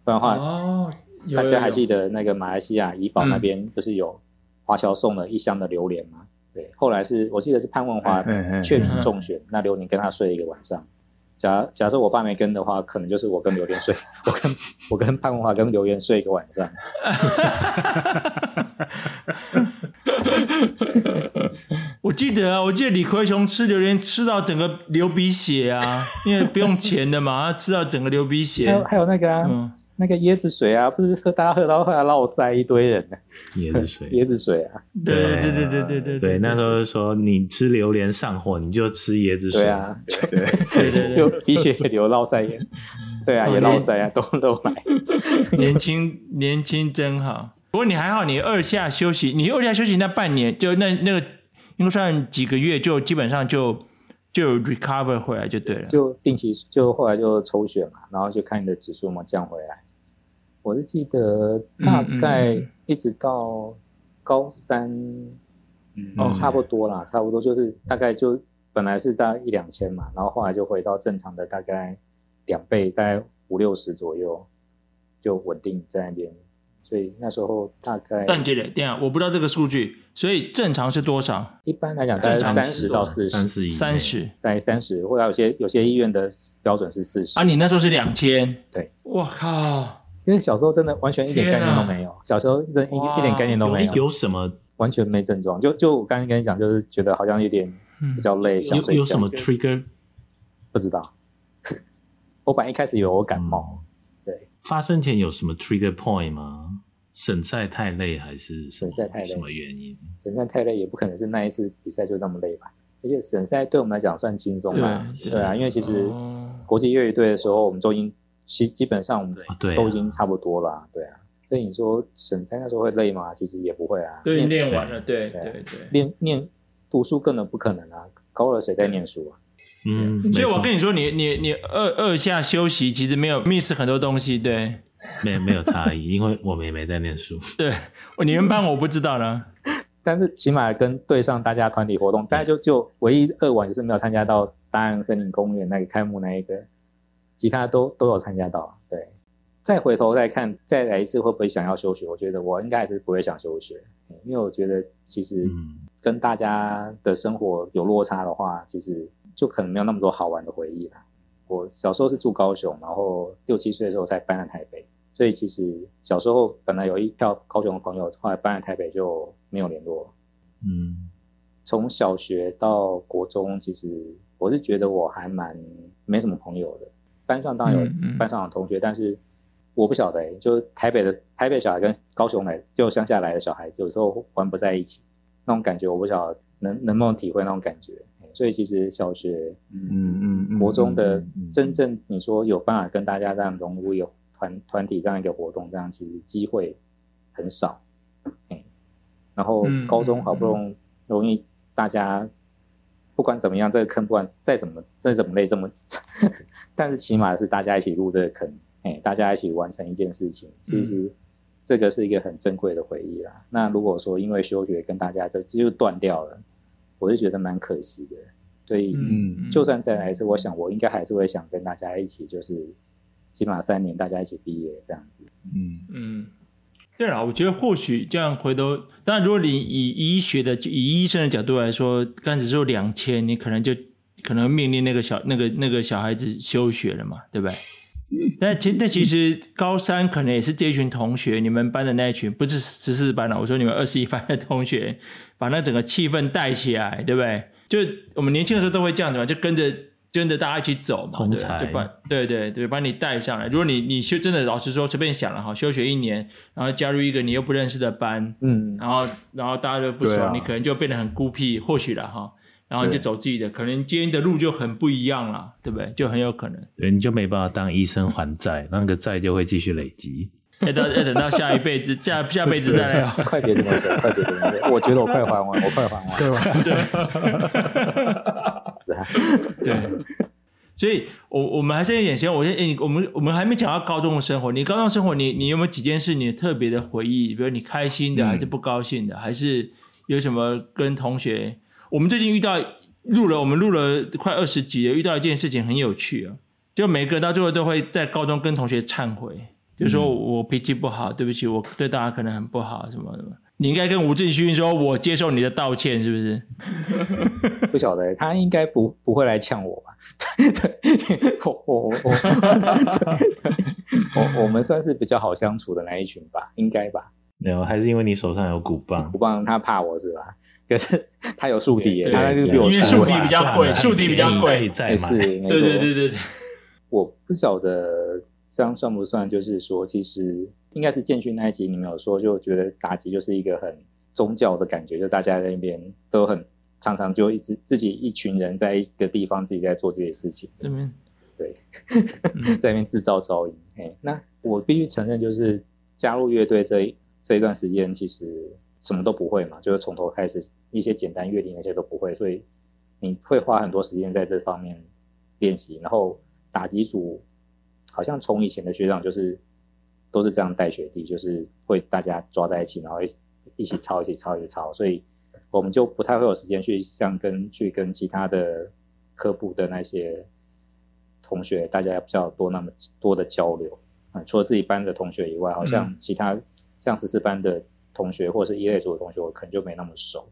不然的话，哦，大家还记得那个马来西亚怡保那边不是有华侨送了一箱的榴莲吗？嗯、对，后来是我记得是潘文华确定中选，那榴莲跟他睡了一个晚上。假假设我爸没跟的话，可能就是我跟榴莲睡，我跟我跟潘文华跟榴莲睡一个晚上。我记得啊，我记得李奎雄吃榴莲吃到整个流鼻血啊，因为不用钱的嘛，他吃到整个流鼻血。还有还有那个啊，嗯、那个椰子水啊，不是喝大家喝到后来落塞一堆人呢。椰子水，椰子水啊，对对对对对对对，对，那时候说你吃榴莲上火，你就吃椰子水，对啊，对对对，就鼻血流落腮也，对啊，也落腮啊，都都来，年轻年轻真好。不过你还好，你二下休息，你二下休息那半年，就那那个应该算几个月，就基本上就就 recover 回来就对了，就定期就后来就抽血嘛，然后就看你的指数嘛降回来。我是记得大概一直到高三，嗯，嗯差不多啦，差不多就是大概就本来是大概一两千嘛，然后后来就回到正常的大概两倍，大概五六十左右，就稳定在那边。所以那时候大概但姐姐，这样我不知道这个数据，所以正常是多少？一般来讲大概三十到四十，三十，大概三十，或者有些有些医院的标准是四十。啊，你那时候是两千？对，我靠。因为小时候真的完全一点概念都没有，小时候一一点概念都没有。有什么完全没症状？就就我刚才跟你讲，就是觉得好像有点比较累。有有什么 trigger？不知道。我本来一开始以为我感冒。对。发生前有什么 trigger point 吗？省赛太累还是省赛太累？什么原因？省赛太累也不可能是那一次比赛就那么累吧？而且省赛对我们来讲算轻松吧？对啊，因为其实国际越野队的时候，我们都已经。其基本上我们都已经差不多了，啊对，啊、对啊。所以你说省赛那时候会累吗？其实也不会啊。对，练完了，对对对。练练读书根本不可能啊，高二谁在念书啊？嗯。所以我跟你说，你你你二二下休息，其实没有 miss 很多东西，对。没有没有差异，因为我们也没在念书。对，你们班我不知道呢。但是起码跟对上大家团体活动，大家就就唯一二晚就是没有参加到大安森林公园那个开幕那一个。其他都都有参加到，对。再回头再看，再来一次会不会想要休学？我觉得我应该还是不会想休学，因为我觉得其实跟大家的生活有落差的话，其实就可能没有那么多好玩的回忆了。我小时候是住高雄，然后六七岁的时候才搬来台北，所以其实小时候本来有一票高雄的朋友，后来搬来台北就没有联络。嗯，从小学到国中，其实我是觉得我还蛮没什么朋友的。班上当然有班上的同学，嗯嗯、但是我不晓得、欸，就台北的台北小孩跟高雄来就乡下来的小孩，有时候玩不在一起，那种感觉我不晓得能能不能体会那种感觉。所以其实小学，嗯嗯嗯，国中的真正你说有办法跟大家这样融入有团团体这样一个活动，这样其实机会很少。嗯然后高中好不容易容易大家。不管怎么样，这个坑不管再怎么再怎么累，这么，但是起码是大家一起入这个坑，哎，大家一起完成一件事情，其实这个是一个很珍贵的回忆啦。嗯、那如果说因为休学跟大家这就断掉了，我就觉得蛮可惜的。所以，嗯，就算再来一次，我想我应该还是会想跟大家一起，就是起码三年大家一起毕业这样子。嗯嗯。对了，我觉得或许这样回头，当然，如果你以医学的、以医生的角度来说，刚只说两千，你可能就可能命令那个小、那个、那个小孩子休学了嘛，对不对？但其但其实高三可能也是这群同学，你们班的那一群，不是十四班了，我说你们二十一班的同学，把那整个气氛带起来，对不对？就我们年轻的时候都会这样子嘛，就跟着。跟着大家一起走嘛，对，就把对对对，把你带上来。如果你你休真的老实说，随便想了哈，休学一年，然后加入一个你又不认识的班，嗯，然后然后大家都不熟，啊、你可能就变得很孤僻。或许了哈，然后你就走自己的，可能今天的路就很不一样了，对不对？就很有可能，对，你就没办法当医生还债，那个债就会继续累积。要等要等到下一辈子，下下辈子再来。快别这么说，快别这么说。我觉得我快还完，我快还完。对对。对。所以，我我们还是有点先，我先，诶，我们我们还没讲到高中的生活。你高中生活，你你有没有几件事你特别的回忆？比如你开心的，还是不高兴的，嗯、还是有什么跟同学？我们最近遇到录了，我们录了快二十集了，遇到一件事情很有趣啊，就每个人到最后都会在高中跟同学忏悔。就说我脾气不好，对不起，我对大家可能很不好，什么什么。你应该跟吴志勋说，我接受你的道歉，是不是？不晓得，他应该不不会来呛我吧？对，我我我我，我我们算是比较好相处的那一群吧，应该吧？没有，还是因为你手上有鼓棒，鼓棒他怕我是吧？可是 他有竖笛，他因为树敌比较贵，树敌比较贵，在是，对对对对对，我不晓得。这样算不算？就是说，其实应该是建勋那一集，你们有说，就觉得打击就是一个很宗教的感觉，就大家在那边都很常常就一直自己一群人在一个地方自己在做这些事情。对面对，在那边制造噪音。哎，那我必须承认，就是加入乐队这一这一段时间，其实什么都不会嘛，就是从头开始，一些简单乐理那些都不会，所以你会花很多时间在这方面练习，然后打击组。好像从以前的学长就是都是这样带学弟，就是会大家抓在一起，然后一一起抄，一起抄，一起抄，所以我们就不太会有时间去像跟去跟其他的科部的那些同学，大家比较多那么多的交流啊。除了自己班的同学以外，好像其他像十四班的同学或者是一类组的同学，我可能就没那么熟。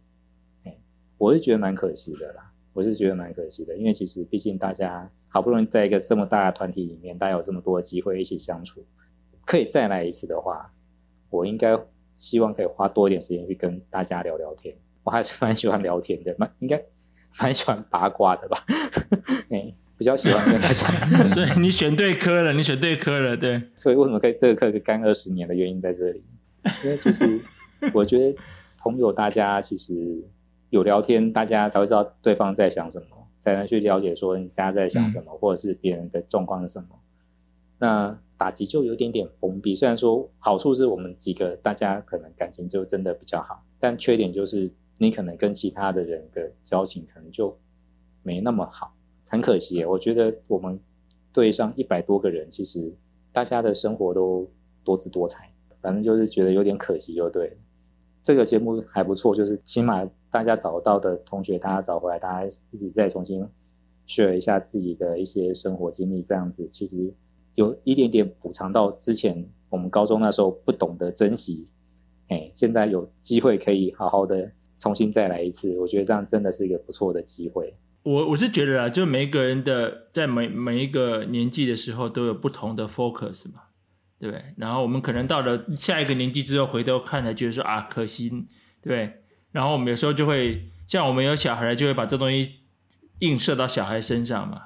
哎，我是觉得蛮可惜的啦。我是觉得蛮可惜的，因为其实毕竟大家好不容易在一个这么大的团体里面，大家有这么多的机会一起相处，可以再来一次的话，我应该希望可以花多一点时间去跟大家聊聊天。我还是蛮喜欢聊天的，蛮应该蛮喜欢八卦的吧？哎，比较喜欢跟大家。所以你选对科了，你选对科了，对。所以为什么可以这个课可以干二十年的原因在这里？因为其实 我觉得朋友大家其实。有聊天，大家才会知道对方在想什么，才能去了解说你大家在想什么，嗯、或者是别人的状况是什么。那打击就有点点封闭，虽然说好处是我们几个大家可能感情就真的比较好，但缺点就是你可能跟其他的人的交情可能就没那么好，很可惜。我觉得我们队上一百多个人，其实大家的生活都多姿多彩，反正就是觉得有点可惜，就对。这个节目还不错，就是起码大家找到的同学，大家找回来，大家一起再重新学一下自己的一些生活经历，这样子其实有一点点补偿到之前我们高中那时候不懂得珍惜，哎，现在有机会可以好好的重新再来一次，我觉得这样真的是一个不错的机会。我我是觉得啊，就每一个人的在每每一个年纪的时候都有不同的 focus 嘛。对？然后我们可能到了下一个年纪之后，回头看才觉得说啊，可惜，对？然后我们有时候就会像我们有小孩，就会把这东西映射到小孩身上嘛，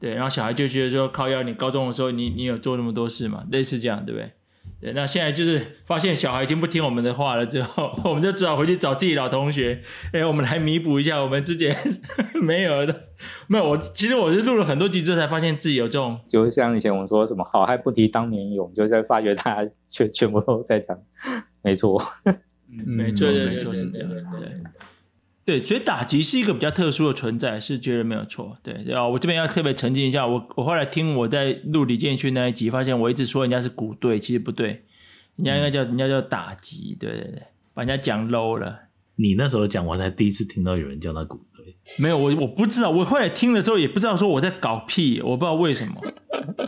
对。然后小孩就觉得说，靠要，你高中的时候你你有做那么多事嘛？类似这样，对不对？对。那现在就是发现小孩已经不听我们的话了之后，我们就只好回去找自己老同学，哎，我们来弥补一下我们之前 没有的。没有，我其实我是录了很多集之后才发现自己有这种，就像以前我们说什么好汉不提当年勇，就在发觉大家全全部都在讲，没错，嗯，没错，没错是这样，对，对，所以打击是一个比较特殊的存在，是绝对没有错，对，然后我这边要特别澄清一下，我我后来听我在录李建勋那一集，发现我一直说人家是鼓队，其实不对，人家应该叫人家叫打击，对对对，把人家讲 low 了。你那时候讲，我才第一次听到有人叫他鼓。没有我，我不知道。我后来听的时候也不知道说我在搞屁，我不知道为什么。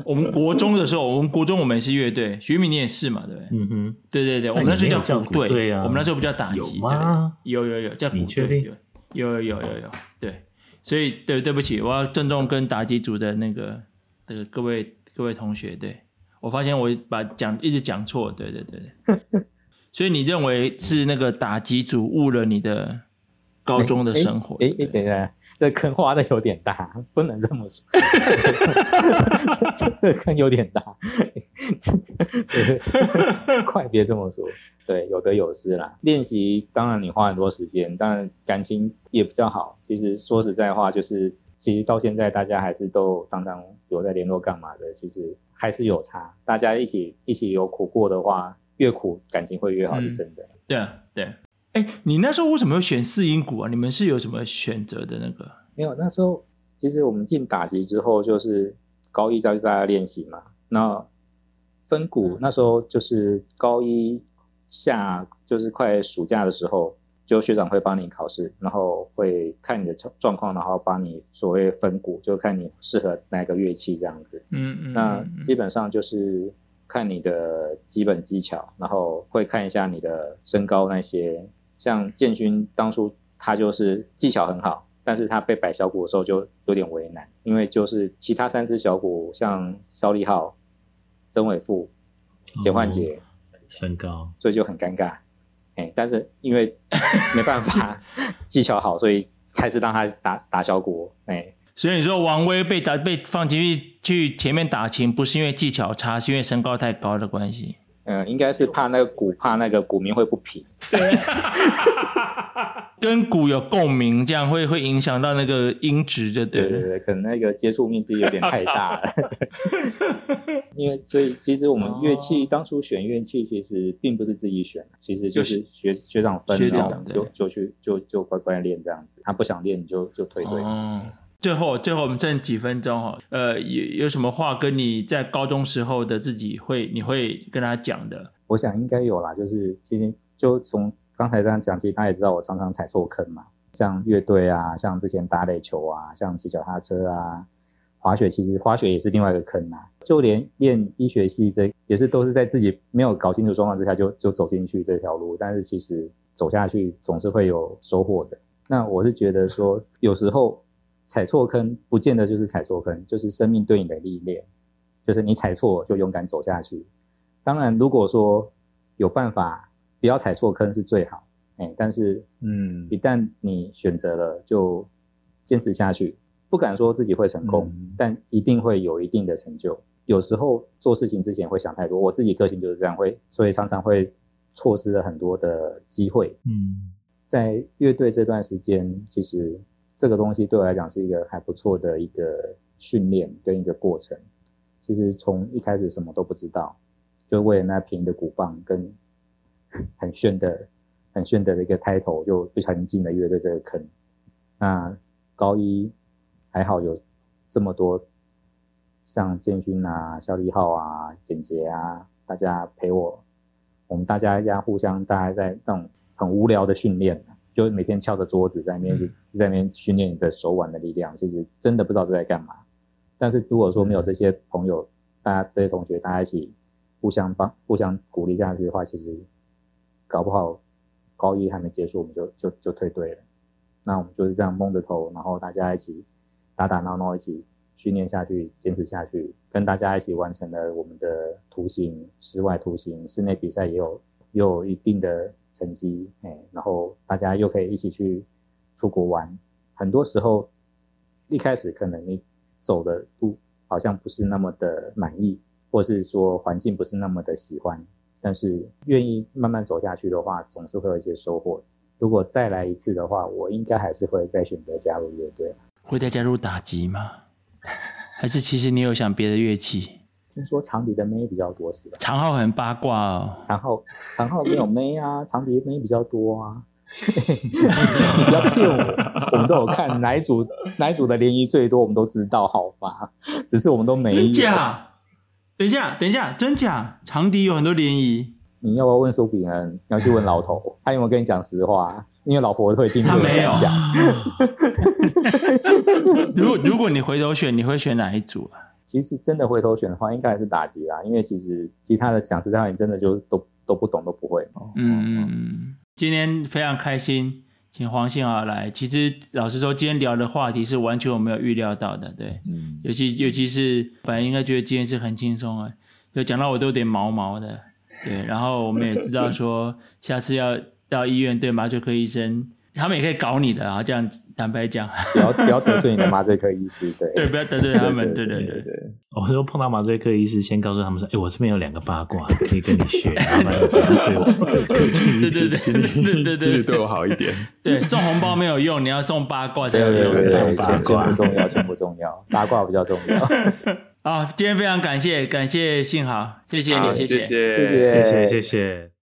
我们国中的时候，我们国中我们也是乐队，徐明你也是嘛，对不对？嗯哼，对对对，我们那时候叫鼓队，对啊，我们那时候不叫打击，有吗？有有有叫鼓队，你确定？有有有有有，对。所以对对不起，我要郑重跟打击组的那个这个各位各位同学，对，我发现我把讲一直讲错，对对对对。所以你认为是那个打击组误了你的？高中的生活，哎哎，等一下，这坑挖的有点大，不能这么说，这坑有点大，快别这么说。对，有得有失啦。练习当然你花很多时间，当然感情也比较好。其实说实在话，就是其实到现在大家还是都常常有在联络干嘛的，其实还是有差。大家一起一起有苦过的话，越苦感情会越好，是真的。嗯、对啊，对。哎，你那时候为什么会选四音鼓啊？你们是有什么选择的那个？没有，那时候其实我们进打击之后，就是高一教大家练习嘛。那分鼓那时候就是高一。下就是快暑假的时候，就学长会帮你考试，然后会看你的状况，然后帮你所谓分鼓，就看你适合哪个乐器这样子。嗯嗯。那基本上就是看你的基本技巧，然后会看一下你的身高那些。像建勋当初他就是技巧很好，但是他被摆小鼓的时候就有点为难，因为就是其他三只小鼓，像肖立浩、曾伟富、简焕杰。身高，所以就很尴尬，哎，但是因为没办法，技巧好，所以还是让他打打小鼓，哎，所以你说王威被打被放进去去前面打琴，不是因为技巧差，是因为身高太高的关系。嗯，应该是怕那个鼓，怕那个鼓鸣会不平，跟鼓有共鸣，这样会会影响到那个音质，就对了。对对对，可能那个接触面积有点太大了。因为所以其实我们乐器、哦、当初选乐器其实并不是自己选，其实就是学学长分，学长就就去就就乖乖练这样子。他不想练，你就就退队。哦最后，最后我们剩几分钟哈，呃，有有什么话跟你在高中时候的自己会，你会跟他讲的？我想应该有啦，就是今天就从刚才这样讲，其实他也知道我常常踩错坑嘛，像乐队啊，像之前打垒球啊，像骑脚踏车啊，滑雪，其实滑雪也是另外一个坑啊，就连练医学系这也是都是在自己没有搞清楚状况之下就就走进去这条路，但是其实走下去总是会有收获的。那我是觉得说，有时候。踩错坑，不见得就是踩错坑，就是生命对你的历练，就是你踩错就勇敢走下去。当然，如果说有办法不要踩错坑是最好，哎，但是，嗯，一旦你选择了，就坚持下去。不敢说自己会成功，嗯，但一定会有一定的成就。有时候做事情之前会想太多，我自己个性就是这样，会所以常常会错失了很多的机会。嗯，在乐队这段时间，其实。这个东西对我来讲是一个还不错的一个训练跟一个过程。其实从一开始什么都不知道，就为了那平的鼓棒跟很炫的、很炫的一个 title，就不小心进了乐队这个坑。那高一还好有这么多像建勋啊、肖立浩啊、简洁啊，大家陪我，我们大家一家互相，大家在那种很无聊的训练。就每天敲着桌子在那边，在那边训练你的手腕的力量，其实真的不知道这在干嘛。但是如果说没有这些朋友，大家这些同学大家一起互相帮、互相鼓励下去的话，其实搞不好高一还没结束，我们就就就退队了。那我们就是这样蒙着头，然后大家一起打打闹闹，一起训练下去，坚持下去，跟大家一起完成了我们的图形、室外图形、室内比赛也有也有一定的。成绩，哎，然后大家又可以一起去出国玩。很多时候，一开始可能你走的路好像不是那么的满意，或是说环境不是那么的喜欢，但是愿意慢慢走下去的话，总是会有一些收获。如果再来一次的话，我应该还是会再选择加入乐队。会再加入打击吗？还是其实你有想别的乐器？听说长笛的妹比较多是吧？长号很八卦哦。长号长号没有妹啊，长笛妹比较多啊。不要骗我，我们都有看哪一组哪一组的联谊最多，我们都知道，好吧？只是我们都没有。真假？等一下，等一下，真假？长笛有很多联谊。你要不要问苏炳恩？你要去问老头，他有没有跟你讲实话？因为老婆会听。他没有讲。如果如果你回头选，你会选哪一组啊？其实真的回头选的话，应该还是打击啦，因为其实其他的讲实在话，你真的就都都不懂，都不会。嗯，今天非常开心，请黄信豪来。其实老实说，今天聊的话题是完全我没有预料到的，对，嗯，尤其尤其是本来应该觉得今天是很轻松啊，就讲到我都有点毛毛的，对。然后我们也知道说，下次要到医院对麻醉科医生。他们也可以搞你的啊，这样坦白讲，不要不要得罪你的麻醉科医师，对对，不要得罪他们，对对对对，对。我说碰到麻醉科医师，先告诉他们说：“哎，我这边有两个八卦可以跟你学，麻烦你对我 客气一点，对对对对对对，对我好一点。对，送红包没有用，你要送八卦才有用。对对对，钱钱不重要，钱不重要，八卦比较重要。好，今天非常感谢感谢信豪，谢谢你，谢谢谢谢谢谢谢谢。